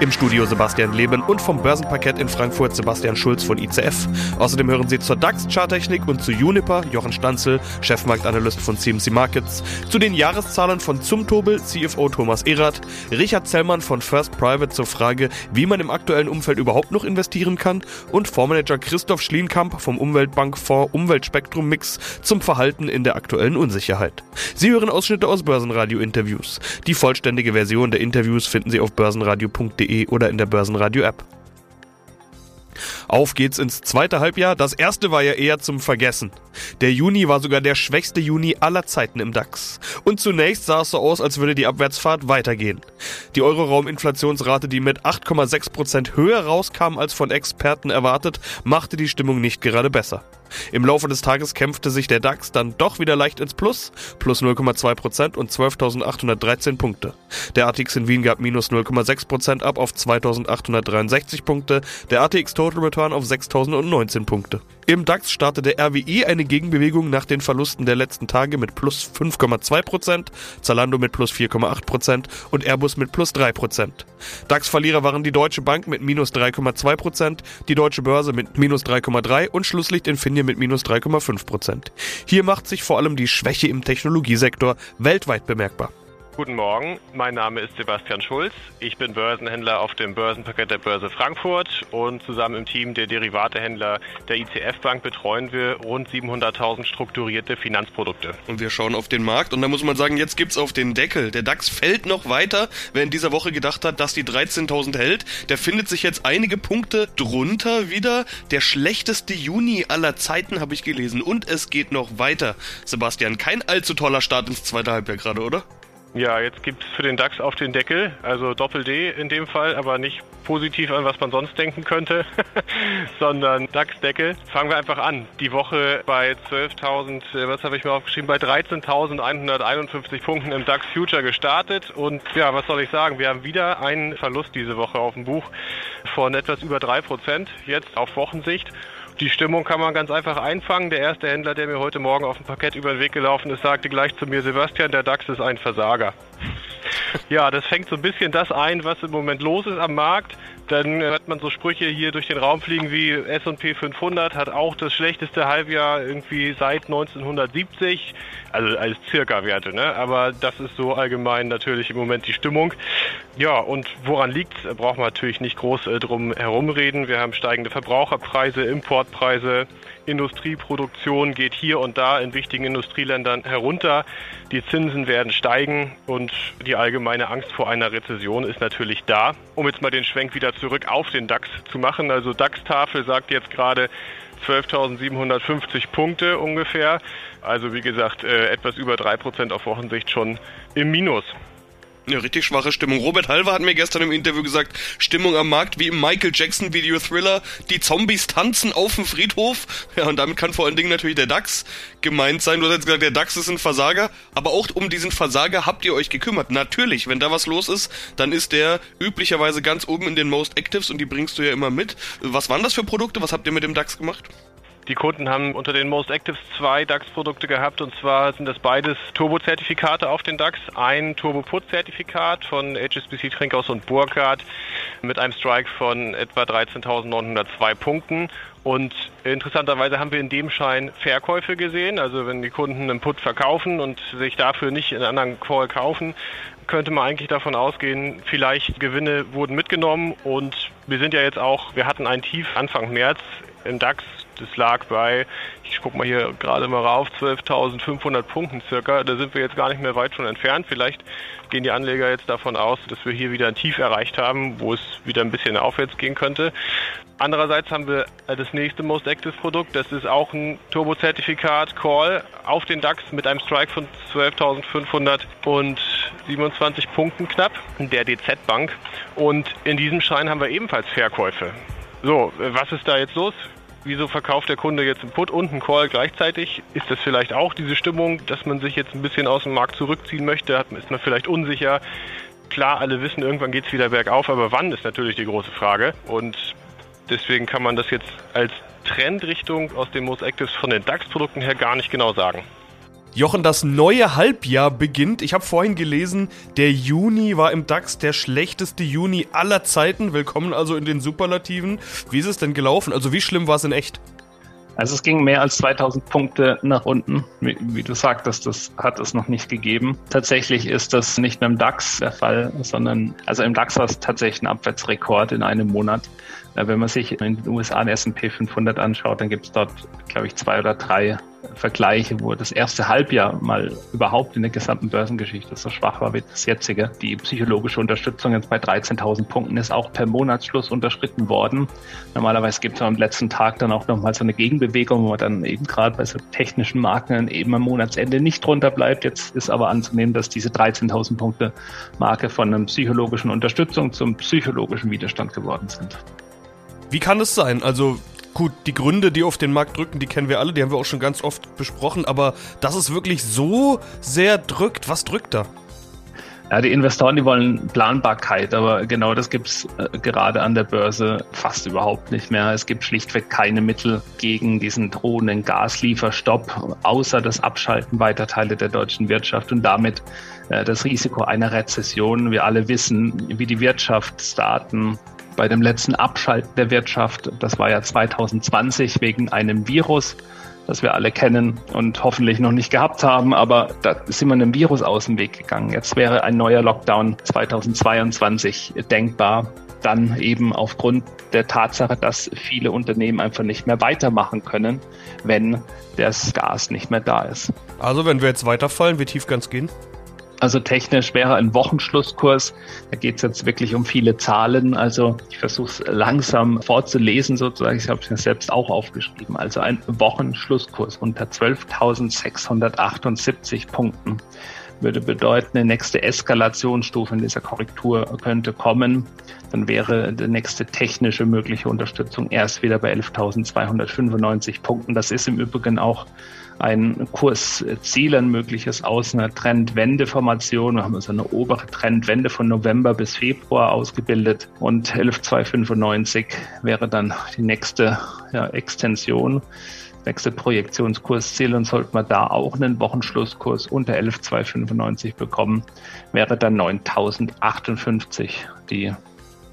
Im Studio Sebastian Leben und vom Börsenparkett in Frankfurt Sebastian Schulz von ICF. Außerdem hören Sie zur DAX-Charttechnik und zu Juniper Jochen Stanzel, Chefmarktanalyst von CMC Markets, zu den Jahreszahlen von Zumtobel CFO Thomas Erath, Richard Zellmann von First Private zur Frage, wie man im aktuellen Umfeld überhaupt noch investieren kann und Fondsmanager Christoph Schlienkamp vom Umweltbankfonds Umweltspektrum Mix zum Verhalten in der aktuellen Unsicherheit. Sie hören Ausschnitte aus Börsenradio-Interviews. Die vollständige Version der Interviews finden Sie auf börsenradio.de börsenradio.de oder in der Börsenradio-App. Auf geht's ins zweite Halbjahr. Das erste war ja eher zum Vergessen. Der Juni war sogar der schwächste Juni aller Zeiten im DAX. Und zunächst sah es so aus, als würde die Abwärtsfahrt weitergehen. Die Euroraum-Inflationsrate, die mit 8,6% höher rauskam als von Experten erwartet, machte die Stimmung nicht gerade besser. Im Laufe des Tages kämpfte sich der DAX dann doch wieder leicht ins Plus, plus 0,2% und 12.813 Punkte. Der ATX in Wien gab minus 0,6% ab auf 2.863 Punkte, der ATX Total Return auf 6.019 Punkte. Im DAX startete RWI eine Gegenbewegung nach den Verlusten der letzten Tage mit plus 5,2%, Zalando mit plus 4,8% und Airbus mit plus 3%. DAX-Verlierer waren die Deutsche Bank mit minus 3,2%, die Deutsche Börse mit minus 3,3% und Schlusslicht Infineon mit minus 3,5%. Hier macht sich vor allem die Schwäche im Technologiesektor weltweit bemerkbar. Guten Morgen, mein Name ist Sebastian Schulz. Ich bin Börsenhändler auf dem Börsenpaket der Börse Frankfurt und zusammen im Team der Derivatehändler der ICF Bank betreuen wir rund 700.000 strukturierte Finanzprodukte. Und wir schauen auf den Markt und da muss man sagen, jetzt gibt's auf den Deckel. Der DAX fällt noch weiter. Wer in dieser Woche gedacht hat, dass die 13.000 hält, der findet sich jetzt einige Punkte drunter wieder. Der schlechteste Juni aller Zeiten habe ich gelesen und es geht noch weiter. Sebastian, kein allzu toller Start ins zweite Halbjahr gerade, oder? Ja, jetzt gibt es für den DAX auf den Deckel, also Doppel-D in dem Fall, aber nicht positiv an, was man sonst denken könnte, sondern DAX-Deckel. Fangen wir einfach an. Die Woche bei 12.000, äh, was habe ich mir aufgeschrieben, bei 13.151 Punkten im DAX Future gestartet. Und ja, was soll ich sagen? Wir haben wieder einen Verlust diese Woche auf dem Buch von etwas über 3%, jetzt auf Wochensicht. Die Stimmung kann man ganz einfach einfangen. Der erste Händler, der mir heute Morgen auf dem Parkett über den Weg gelaufen ist, sagte gleich zu mir, Sebastian, der DAX ist ein Versager. Ja, das fängt so ein bisschen das ein, was im Moment los ist am Markt. Dann hört man so Sprüche hier durch den Raum fliegen wie S&P 500 hat auch das schlechteste Halbjahr irgendwie seit 1970, also als Circa-Werte, ne? Aber das ist so allgemein natürlich im Moment die Stimmung. Ja, und woran liegt braucht man natürlich nicht groß äh, drum herumreden. Wir haben steigende Verbraucherpreise, Importpreise, Industrieproduktion geht hier und da in wichtigen Industrieländern herunter. Die Zinsen werden steigen und die allgemeine Angst vor einer Rezession ist natürlich da. Um jetzt mal den Schwenk wieder zurück auf den DAX zu machen. Also DAX-Tafel sagt jetzt gerade 12.750 Punkte ungefähr. Also wie gesagt, äh, etwas über 3% auf Wochensicht schon im Minus. Eine richtig schwache Stimmung. Robert Halver hat mir gestern im Interview gesagt, Stimmung am Markt wie im Michael Jackson Video Thriller. Die Zombies tanzen auf dem Friedhof. Ja, und damit kann vor allen Dingen natürlich der DAX gemeint sein. Du hast jetzt gesagt, der DAX ist ein Versager. Aber auch um diesen Versager habt ihr euch gekümmert. Natürlich, wenn da was los ist, dann ist der üblicherweise ganz oben in den Most Actives und die bringst du ja immer mit. Was waren das für Produkte? Was habt ihr mit dem DAX gemacht? Die Kunden haben unter den Most Actives zwei DAX-Produkte gehabt und zwar sind das beides Turbo-Zertifikate auf den DAX. Ein Turbo-Put-Zertifikat von HSBC Trinkhaus und Burkhardt mit einem Strike von etwa 13.902 Punkten. Und interessanterweise haben wir in dem Schein Verkäufe gesehen. Also wenn die Kunden einen Put verkaufen und sich dafür nicht einen anderen Call kaufen, könnte man eigentlich davon ausgehen, vielleicht Gewinne wurden mitgenommen und wir sind ja jetzt auch, wir hatten ein Tief Anfang März im DAX das lag bei, ich gucke mal hier gerade mal rauf, 12.500 Punkten circa. Da sind wir jetzt gar nicht mehr weit von entfernt. Vielleicht gehen die Anleger jetzt davon aus, dass wir hier wieder ein Tief erreicht haben, wo es wieder ein bisschen aufwärts gehen könnte. Andererseits haben wir das nächste Most Active Produkt. Das ist auch ein Turbo-Zertifikat Call auf den DAX mit einem Strike von 12.527 Punkten knapp, der DZ Bank. Und in diesem Schein haben wir ebenfalls Verkäufe. So, was ist da jetzt los? Wieso verkauft der Kunde jetzt einen Put und einen Call gleichzeitig? Ist das vielleicht auch diese Stimmung, dass man sich jetzt ein bisschen aus dem Markt zurückziehen möchte? Ist man vielleicht unsicher? Klar, alle wissen, irgendwann geht es wieder bergauf, aber wann ist natürlich die große Frage. Und Deswegen kann man das jetzt als Trendrichtung aus den Most Actives von den DAX-Produkten her gar nicht genau sagen. Jochen, das neue Halbjahr beginnt. Ich habe vorhin gelesen, der Juni war im DAX der schlechteste Juni aller Zeiten. Willkommen also in den Superlativen. Wie ist es denn gelaufen? Also wie schlimm war es in echt? Also es ging mehr als 2000 Punkte nach unten. Wie, wie, du sagtest, das hat es noch nicht gegeben. Tatsächlich ist das nicht nur im DAX der Fall, sondern also im DAX war es tatsächlich ein Abwärtsrekord in einem Monat. Wenn man sich in den USA den S&P 500 anschaut, dann gibt es dort, glaube ich, zwei oder drei Vergleiche, wo das erste Halbjahr mal überhaupt in der gesamten Börsengeschichte so schwach war wie das jetzige. Die psychologische Unterstützung jetzt bei 13.000 Punkten ist auch per Monatsschluss unterschritten worden. Normalerweise gibt es am letzten Tag dann auch nochmal so eine Gegenbewegung, wo man dann eben gerade bei so technischen Marken eben am Monatsende nicht drunter bleibt. Jetzt ist aber anzunehmen, dass diese 13.000 Punkte Marke von einer psychologischen Unterstützung zum psychologischen Widerstand geworden sind. Wie kann es sein? Also gut, die Gründe, die auf den Markt drücken, die kennen wir alle, die haben wir auch schon ganz oft besprochen, aber dass es wirklich so sehr drückt, was drückt da? Ja, die Investoren, die wollen Planbarkeit, aber genau das gibt es äh, gerade an der Börse fast überhaupt nicht mehr. Es gibt schlichtweg keine Mittel gegen diesen drohenden Gaslieferstopp, außer das Abschalten weiter Teile der deutschen Wirtschaft und damit äh, das Risiko einer Rezession. Wir alle wissen, wie die Wirtschaftsdaten bei dem letzten Abschalten der Wirtschaft, das war ja 2020 wegen einem Virus, das wir alle kennen und hoffentlich noch nicht gehabt haben, aber da sind wir einem Virus aus dem Weg gegangen. Jetzt wäre ein neuer Lockdown 2022 denkbar. Dann eben aufgrund der Tatsache, dass viele Unternehmen einfach nicht mehr weitermachen können, wenn das Gas nicht mehr da ist. Also wenn wir jetzt weiterfallen, wie tief es gehen? Also technisch wäre ein Wochenschlusskurs. Da geht es jetzt wirklich um viele Zahlen. Also ich versuche es langsam vorzulesen sozusagen. Ich habe es mir selbst auch aufgeschrieben. Also ein Wochenschlusskurs unter 12.678 Punkten würde bedeuten, eine nächste Eskalationsstufe in dieser Korrektur könnte kommen. Dann wäre die nächste technische mögliche Unterstützung erst wieder bei 11.295 Punkten. Das ist im Übrigen auch ein Kursziel, ein mögliches aus einer Trendwendeformation. Wir haben also eine obere Trendwende von November bis Februar ausgebildet und 11.295 wäre dann die nächste ja, Extension nächste Projektionskursziel und sollte man da auch einen Wochenschlusskurs unter 11.295 bekommen, wäre dann 9.058 die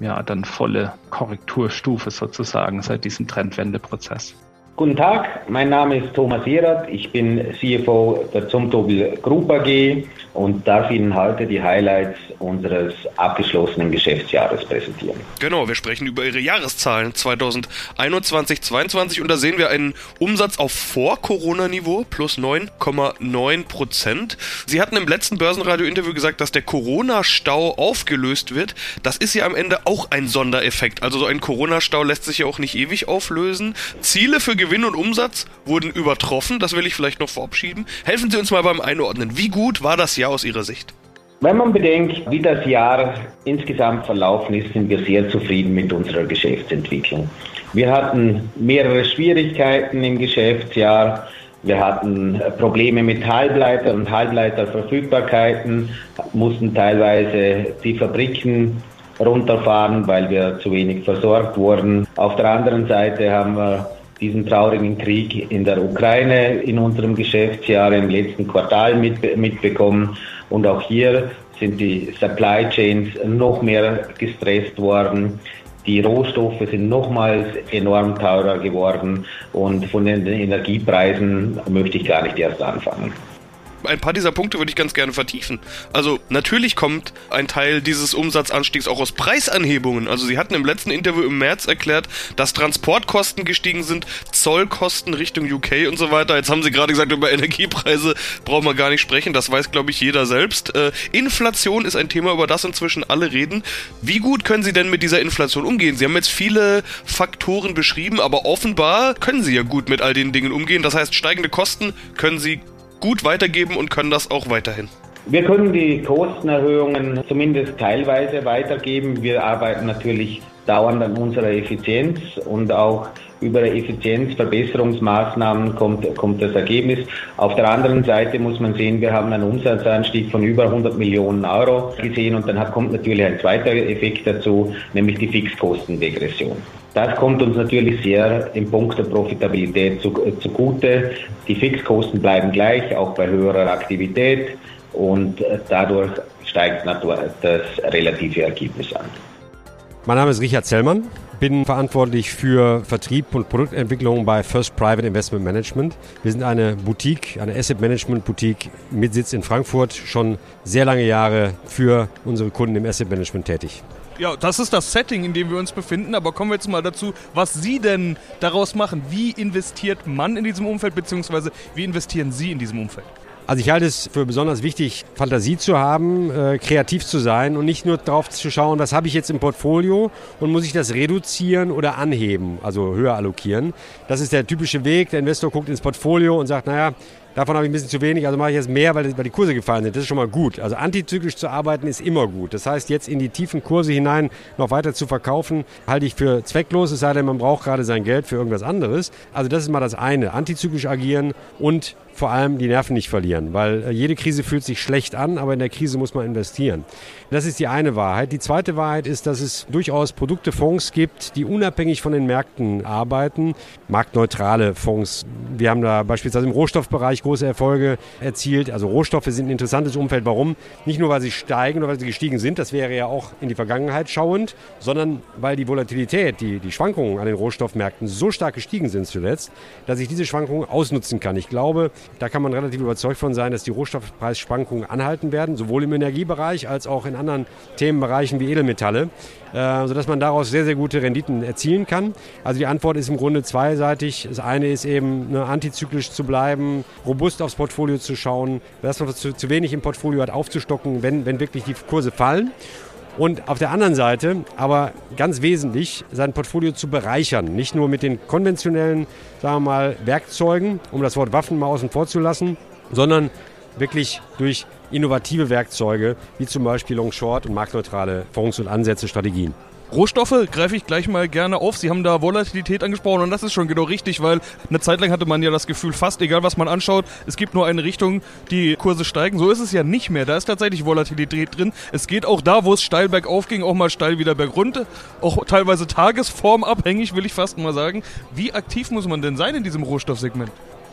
ja dann volle Korrekturstufe sozusagen seit diesem Trendwendeprozess. Guten Tag, mein Name ist Thomas Erath, ich bin CFO der Zumtobel Group AG und darf Ihnen heute die Highlights unseres abgeschlossenen Geschäftsjahres präsentieren. Genau, wir sprechen über Ihre Jahreszahlen 2021, 2022 und da sehen wir einen Umsatz auf Vor-Corona-Niveau plus 9,9 Prozent. Sie hatten im letzten Börsenradio-Interview gesagt, dass der Corona-Stau aufgelöst wird. Das ist ja am Ende auch ein Sondereffekt. Also so ein Corona-Stau lässt sich ja auch nicht ewig auflösen. Ziele für Gewinn und Umsatz wurden übertroffen, das will ich vielleicht noch verabschieden. Helfen Sie uns mal beim Einordnen. Wie gut war das Jahr aus Ihrer Sicht? Wenn man bedenkt, wie das Jahr insgesamt verlaufen ist, sind wir sehr zufrieden mit unserer Geschäftsentwicklung. Wir hatten mehrere Schwierigkeiten im Geschäftsjahr. Wir hatten Probleme mit Halbleiter und Halbleiterverfügbarkeiten, mussten teilweise die Fabriken runterfahren, weil wir zu wenig versorgt wurden. Auf der anderen Seite haben wir diesen traurigen Krieg in der Ukraine in unserem Geschäftsjahr im letzten Quartal mit, mitbekommen. Und auch hier sind die Supply Chains noch mehr gestresst worden. Die Rohstoffe sind nochmals enorm teurer geworden und von den Energiepreisen möchte ich gar nicht erst anfangen ein paar dieser Punkte würde ich ganz gerne vertiefen. Also natürlich kommt ein Teil dieses Umsatzanstiegs auch aus Preisanhebungen. Also Sie hatten im letzten Interview im März erklärt, dass Transportkosten gestiegen sind, Zollkosten Richtung UK und so weiter. Jetzt haben Sie gerade gesagt, über Energiepreise brauchen wir gar nicht sprechen. Das weiß, glaube ich, jeder selbst. Äh, Inflation ist ein Thema, über das inzwischen alle reden. Wie gut können Sie denn mit dieser Inflation umgehen? Sie haben jetzt viele Faktoren beschrieben, aber offenbar können Sie ja gut mit all den Dingen umgehen. Das heißt, steigende Kosten können Sie gut weitergeben und können das auch weiterhin? Wir können die Kostenerhöhungen zumindest teilweise weitergeben. Wir arbeiten natürlich dauernd an unserer Effizienz und auch über Effizienzverbesserungsmaßnahmen kommt, kommt das Ergebnis. Auf der anderen Seite muss man sehen, wir haben einen Umsatzanstieg von über 100 Millionen Euro gesehen und dann kommt natürlich ein zweiter Effekt dazu, nämlich die Fixkostendegression. Das kommt uns natürlich sehr im Punkt der Profitabilität zugute. Die Fixkosten bleiben gleich, auch bei höherer Aktivität und dadurch steigt das relative Ergebnis an. Mein Name ist Richard Zellmann, bin verantwortlich für Vertrieb und Produktentwicklung bei First Private Investment Management. Wir sind eine Boutique, eine Asset Management Boutique mit Sitz in Frankfurt, schon sehr lange Jahre für unsere Kunden im Asset Management tätig. Ja, das ist das Setting, in dem wir uns befinden. Aber kommen wir jetzt mal dazu, was Sie denn daraus machen. Wie investiert man in diesem Umfeld, beziehungsweise wie investieren Sie in diesem Umfeld? Also ich halte es für besonders wichtig, Fantasie zu haben, äh, kreativ zu sein und nicht nur darauf zu schauen, was habe ich jetzt im Portfolio und muss ich das reduzieren oder anheben, also höher allokieren. Das ist der typische Weg. Der Investor guckt ins Portfolio und sagt, naja, Davon habe ich ein bisschen zu wenig, also mache ich jetzt mehr, weil, die Kurse gefallen sind. Das ist schon mal gut. Also antizyklisch zu arbeiten ist immer gut. Das heißt, jetzt in die tiefen Kurse hinein noch weiter zu verkaufen, halte ich für zwecklos, es sei denn, man braucht gerade sein Geld für irgendwas anderes. Also das ist mal das eine. Antizyklisch agieren und vor allem die Nerven nicht verlieren, weil äh, jede Krise fühlt sich schlecht an, aber in der Krise muss man investieren. Das ist die eine Wahrheit. Die zweite Wahrheit ist, dass es durchaus Produkte, Fonds gibt, die unabhängig von den Märkten arbeiten, marktneutrale Fonds. Wir haben da beispielsweise im Rohstoffbereich große Erfolge erzielt. Also Rohstoffe sind ein interessantes Umfeld. Warum? Nicht nur, weil sie steigen oder weil sie gestiegen sind, das wäre ja auch in die Vergangenheit schauend, sondern weil die Volatilität, die, die Schwankungen an den Rohstoffmärkten so stark gestiegen sind zuletzt, dass ich diese Schwankungen ausnutzen kann. Ich glaube, da kann man relativ überzeugt von sein, dass die Rohstoffpreisschwankungen anhalten werden, sowohl im Energiebereich als auch in anderen Themenbereichen wie Edelmetalle, äh, sodass man daraus sehr, sehr gute Renditen erzielen kann. Also die Antwort ist im Grunde zweiseitig. Das eine ist eben ne, antizyklisch zu bleiben, robust aufs Portfolio zu schauen, das, was zu, zu wenig im Portfolio hat, aufzustocken, wenn, wenn wirklich die Kurse fallen. Und auf der anderen Seite, aber ganz wesentlich, sein Portfolio zu bereichern. Nicht nur mit den konventionellen, sagen wir mal, Werkzeugen, um das Wort Waffen mal außen vor zu lassen, sondern wirklich durch innovative Werkzeuge, wie zum Beispiel Long Short und marktneutrale Fonds und Ansätze, Strategien. Rohstoffe greife ich gleich mal gerne auf. Sie haben da Volatilität angesprochen und das ist schon genau richtig, weil eine Zeit lang hatte man ja das Gefühl, fast egal was man anschaut, es gibt nur eine Richtung, die Kurse steigen. So ist es ja nicht mehr. Da ist tatsächlich Volatilität drin. Es geht auch da, wo es steil bergauf ging, auch mal steil wieder bergunter. Auch teilweise tagesformabhängig, will ich fast mal sagen. Wie aktiv muss man denn sein in diesem Rohstoffsegment?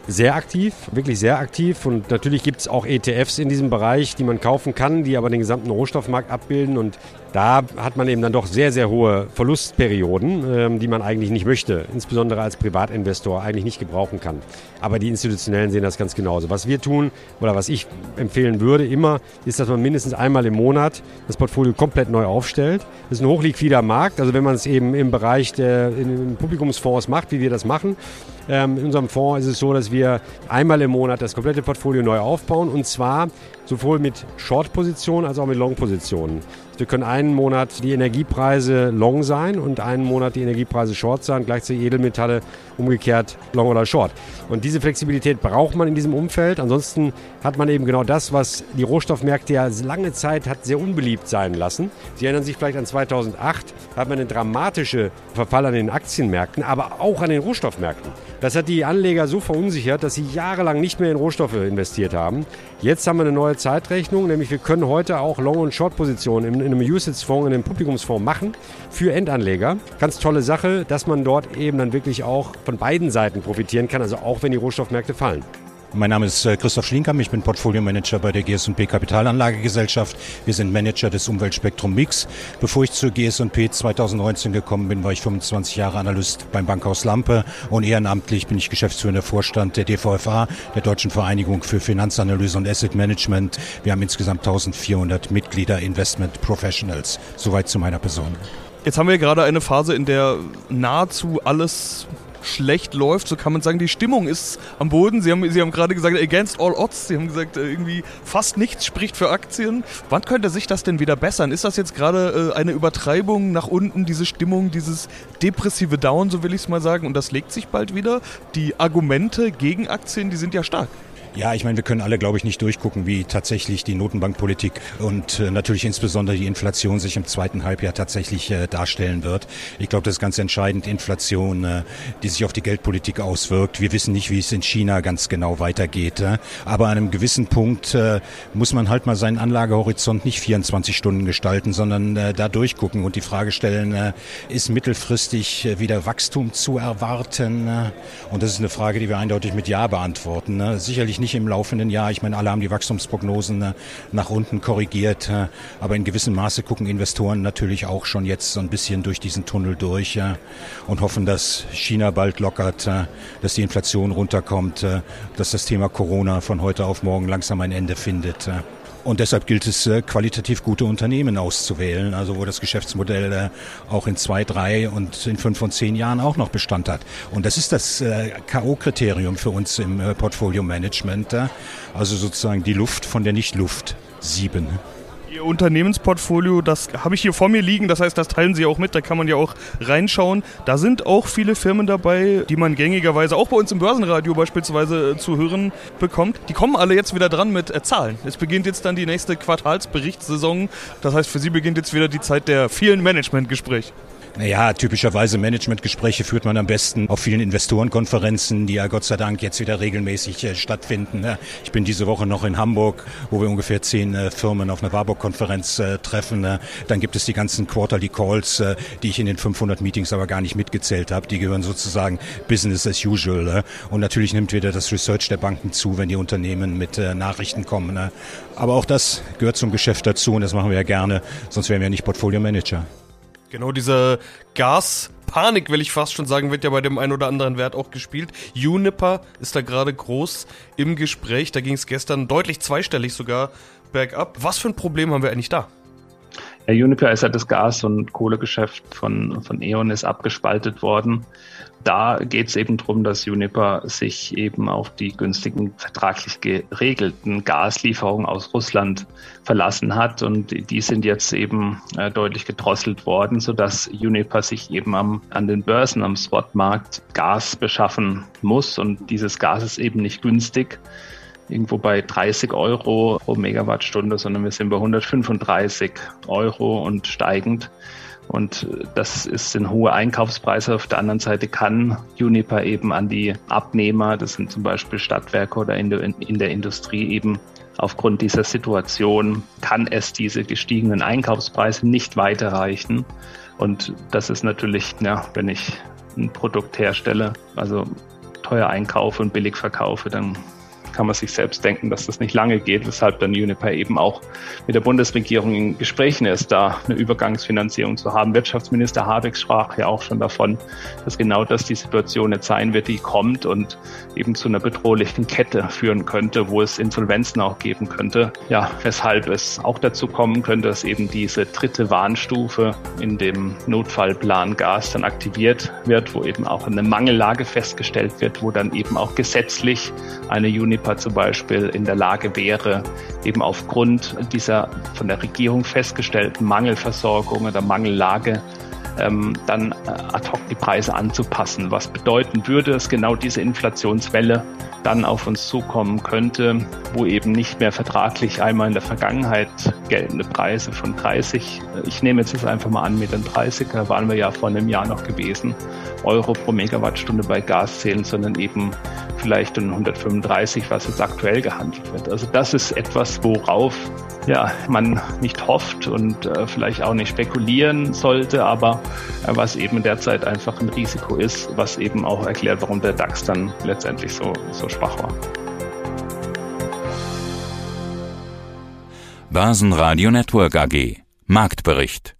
Sehr aktiv, wirklich sehr aktiv. Und natürlich gibt es auch ETFs in diesem Bereich, die man kaufen kann, die aber den gesamten Rohstoffmarkt abbilden. Und da hat man eben dann doch sehr, sehr hohe Verlustperioden, ähm, die man eigentlich nicht möchte, insbesondere als Privatinvestor eigentlich nicht gebrauchen kann. Aber die Institutionellen sehen das ganz genauso. Was wir tun oder was ich empfehlen würde immer, ist, dass man mindestens einmal im Monat das Portfolio komplett neu aufstellt. Das ist ein hochliquider Markt, also wenn man es eben im Bereich der in Publikumsfonds macht, wie wir das machen. Ähm, in unserem Fonds ist es so, dass wir einmal im Monat das komplette Portfolio neu aufbauen und zwar sowohl mit Short-Positionen als auch mit Long-Positionen. Wir können einen Monat die Energiepreise long sein und einen Monat die Energiepreise short sein, gleichzeitig Edelmetalle umgekehrt long oder short. Und diese Flexibilität braucht man in diesem Umfeld. Ansonsten hat man eben genau das, was die Rohstoffmärkte ja lange Zeit hat sehr unbeliebt sein lassen. Sie erinnern sich vielleicht an 2008, da hat man einen dramatischen Verfall an den Aktienmärkten, aber auch an den Rohstoffmärkten. Das hat die Anleger so verunsichert, dass sie jahrelang nicht mehr in Rohstoffe investiert haben. Jetzt haben wir eine neue Zeitrechnung, nämlich wir können heute auch Long- und Short-Positionen in, in einem USITS-Fonds, in einem Publikumsfonds machen für Endanleger. Ganz tolle Sache, dass man dort eben dann wirklich auch von beiden Seiten profitieren kann, also auch wenn die Rohstoffmärkte fallen. Mein Name ist äh, Christoph Schlinkam, ich bin Portfolio-Manager bei der GS&P Kapitalanlagegesellschaft. Wir sind Manager des Umweltspektrum Mix. Bevor ich zur GS&P 2019 gekommen bin, war ich 25 Jahre Analyst beim Bankhaus Lampe und ehrenamtlich bin ich geschäftsführender Vorstand der DVFA, der Deutschen Vereinigung für Finanzanalyse und Asset Management. Wir haben insgesamt 1400 Mitglieder Investment Professionals. Soweit zu meiner Person. Jetzt haben wir gerade eine Phase, in der nahezu alles schlecht läuft, so kann man sagen, die Stimmung ist am Boden. Sie haben, Sie haben gerade gesagt, against all odds. Sie haben gesagt, äh, irgendwie fast nichts spricht für Aktien. Wann könnte sich das denn wieder bessern? Ist das jetzt gerade äh, eine Übertreibung nach unten, diese Stimmung, dieses depressive Down, so will ich es mal sagen, und das legt sich bald wieder? Die Argumente gegen Aktien, die sind ja stark. Ja, ich meine, wir können alle, glaube ich, nicht durchgucken, wie tatsächlich die Notenbankpolitik und äh, natürlich insbesondere die Inflation sich im zweiten Halbjahr tatsächlich äh, darstellen wird. Ich glaube, das ist ganz entscheidend, Inflation, äh, die sich auf die Geldpolitik auswirkt. Wir wissen nicht, wie es in China ganz genau weitergeht. Äh, aber an einem gewissen Punkt äh, muss man halt mal seinen Anlagehorizont nicht 24 Stunden gestalten, sondern äh, da durchgucken und die Frage stellen, ist mittelfristig wieder Wachstum zu erwarten? Und das ist eine Frage, die wir eindeutig mit Ja beantworten. Ne? Sicherlich nicht im laufenden Jahr. Ich meine, alle haben die Wachstumsprognosen äh, nach unten korrigiert. Äh, aber in gewissem Maße gucken Investoren natürlich auch schon jetzt so ein bisschen durch diesen Tunnel durch äh, und hoffen, dass China bald lockert, dass die Inflation runterkommt, dass das Thema Corona von heute auf morgen langsam ein Ende findet. Und deshalb gilt es, äh, qualitativ gute Unternehmen auszuwählen, also wo das Geschäftsmodell äh, auch in zwei, drei und in fünf und zehn Jahren auch noch Bestand hat. Und das ist das äh, K.O.-Kriterium für uns im Portfolio-Management, also sozusagen die Luft von der Nicht-Luft sieben. Ihr Unternehmensportfolio, das habe ich hier vor mir liegen, das heißt, das teilen Sie auch mit, da kann man ja auch reinschauen. Da sind auch viele Firmen dabei, die man gängigerweise auch bei uns im Börsenradio beispielsweise äh, zu hören bekommt. Die kommen alle jetzt wieder dran mit äh, Zahlen. Es beginnt jetzt dann die nächste Quartalsberichtssaison. Das heißt, für Sie beginnt jetzt wieder die Zeit der vielen Managementgespräche. Naja, typischerweise Managementgespräche führt man am besten auf vielen Investorenkonferenzen, die ja Gott sei Dank jetzt wieder regelmäßig äh, stattfinden. Ne? Ich bin diese Woche noch in Hamburg, wo wir ungefähr zehn äh, Firmen auf einer Warburg-Konferenz äh, treffen. Ne? Dann gibt es die ganzen Quarterly Calls, äh, die ich in den 500 Meetings aber gar nicht mitgezählt habe. Die gehören sozusagen Business as usual. Ne? Und natürlich nimmt wieder das Research der Banken zu, wenn die Unternehmen mit äh, Nachrichten kommen. Ne? Aber auch das gehört zum Geschäft dazu und das machen wir ja gerne, sonst wären wir ja nicht Portfolio Manager. Genau, diese Gaspanik, will ich fast schon sagen, wird ja bei dem einen oder anderen Wert auch gespielt. Juniper ist da gerade groß im Gespräch. Da ging es gestern deutlich zweistellig sogar bergab. Was für ein Problem haben wir eigentlich da? Ja, Uniper ist ja das Gas- und Kohlegeschäft von, von E.ON ist abgespaltet worden. Da geht es eben darum, dass Uniper sich eben auf die günstigen, vertraglich geregelten Gaslieferungen aus Russland verlassen hat. Und die sind jetzt eben äh, deutlich gedrosselt worden, sodass Uniper sich eben am, an den Börsen, am Spotmarkt Gas beschaffen muss. Und dieses Gas ist eben nicht günstig irgendwo bei 30 Euro pro Megawattstunde, sondern wir sind bei 135 Euro und steigend. Und das ist ein hoher Einkaufspreis. Auf der anderen Seite kann Uniper eben an die Abnehmer, das sind zum Beispiel Stadtwerke oder in der, in der Industrie eben aufgrund dieser Situation, kann es diese gestiegenen Einkaufspreise nicht weiterreichen. Und das ist natürlich, ja, wenn ich ein Produkt herstelle, also teuer einkaufe und billig verkaufe, dann kann man sich selbst denken, dass das nicht lange geht, weshalb dann Uniper eben auch mit der Bundesregierung in Gesprächen ist, da eine Übergangsfinanzierung zu haben. Wirtschaftsminister Habeck sprach ja auch schon davon, dass genau das die Situation jetzt sein wird, die kommt und eben zu einer bedrohlichen Kette führen könnte, wo es Insolvenzen auch geben könnte. Ja, weshalb es auch dazu kommen könnte, dass eben diese dritte Warnstufe in dem Notfallplan Gas dann aktiviert wird, wo eben auch eine Mangellage festgestellt wird, wo dann eben auch gesetzlich eine Uniper Europa zum Beispiel in der Lage wäre, eben aufgrund dieser von der Regierung festgestellten Mangelversorgung oder Mangellage ähm, dann äh, ad hoc die Preise anzupassen. Was bedeuten würde, dass genau diese Inflationswelle dann auf uns zukommen könnte, wo eben nicht mehr vertraglich einmal in der Vergangenheit geltende Preise von 30, ich nehme jetzt einfach mal an mit den 30, da waren wir ja vor einem Jahr noch gewesen, Euro pro Megawattstunde bei Gas zählen, sondern eben vielleicht um 135, was jetzt aktuell gehandelt wird. Also das ist etwas, worauf ja, man nicht hofft und äh, vielleicht auch nicht spekulieren sollte, aber äh, was eben derzeit einfach ein Risiko ist, was eben auch erklärt, warum der DAX dann letztendlich so, so schwach war. Börsenradio Network AG Marktbericht